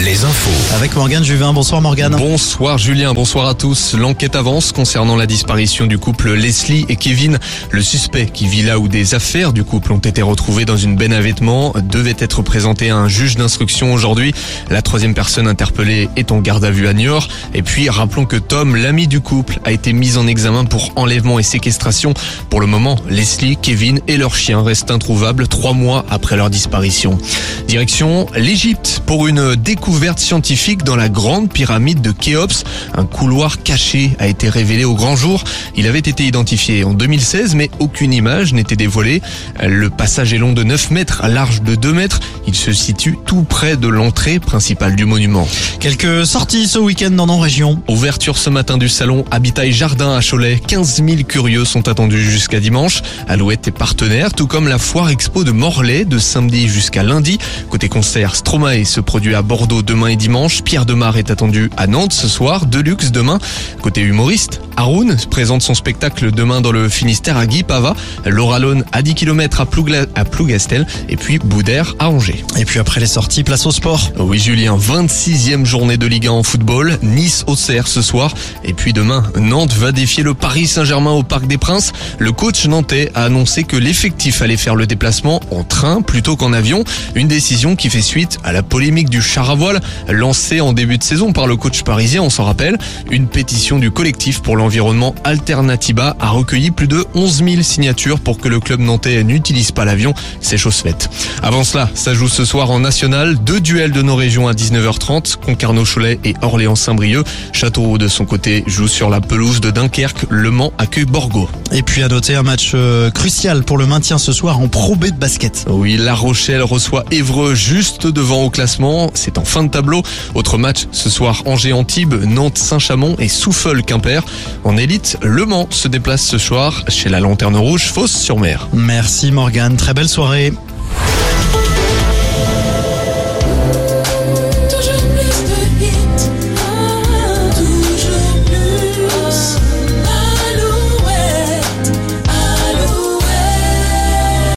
les infos. Avec Morgane Juvin. Bonsoir Morgane. Bonsoir Julien, bonsoir à tous. L'enquête avance concernant la disparition du couple Leslie et Kevin. Le suspect qui vit là où des affaires du couple ont été retrouvées dans une benne à vêtements devait être présenté à un juge d'instruction aujourd'hui. La troisième personne interpellée est en garde à vue à Niort. Et puis rappelons que Tom, l'ami du couple, a été mis en examen pour enlèvement et séquestration. Pour le moment, Leslie, Kevin et leur chien restent introuvables trois mois après leur disparition. Direction l'Égypte pour une découverte scientifique dans la grande pyramide de Khéops. Un couloir caché a été révélé au grand jour. Il avait été identifié en 2016 mais aucune image n'était dévoilée. Le passage est long de 9 mètres, large de 2 mètres. Il se situe tout près de l'entrée principale du monument. Quelques sorties ce week-end dans nos régions. Ouverture ce matin du salon Habitat et Jardin à Cholet. 15 000 curieux sont attendus jusqu'à dimanche. Alouette est partenaire, tout comme la foire expo de Morlaix de samedi jusqu'à lundi. Côté concert, Stromae se produit à Bordeaux demain et dimanche. Pierre Demar est attendu à Nantes ce soir. Deluxe demain. Côté humoriste, Haroun présente son spectacle demain dans le Finistère à Guy Pava. Laura Lone à 10 km à, Plougla- à Plougastel. Et puis Boudère à Angers. Et puis après les sorties, place au sport. Oui Julien, 26e journée de Ligue 1 en football, Nice Auxerre ce soir et puis demain Nantes va défier le Paris Saint-Germain au Parc des Princes. Le coach nantais a annoncé que l'effectif allait faire le déplacement en train plutôt qu'en avion, une décision qui fait suite à la polémique du char à voile lancée en début de saison par le coach parisien, on s'en rappelle. Une pétition du collectif pour l'environnement Alternativa a recueilli plus de 11 000 signatures pour que le club nantais n'utilise pas l'avion, c'est chose faite. Avant cela, ça joue ce soir en national, deux duels de nos régions à 19h30, Concarneau-Cholet et Orléans-Saint-Brieuc. Châteauroux de son côté joue sur la pelouse de Dunkerque, Le Mans accueille Borgo. Et puis à noter un match euh, crucial pour le maintien ce soir en Pro B de basket. Oui, La Rochelle reçoit Évreux juste devant au classement, c'est en fin de tableau. Autre match ce soir Angers-Antibes, Nantes-Saint-Chamond et Souffle-Quimper. En élite, Le Mans se déplace ce soir chez la Lanterne Rouge, Fosse-sur-Mer. Merci Morgane. Très belle soirée.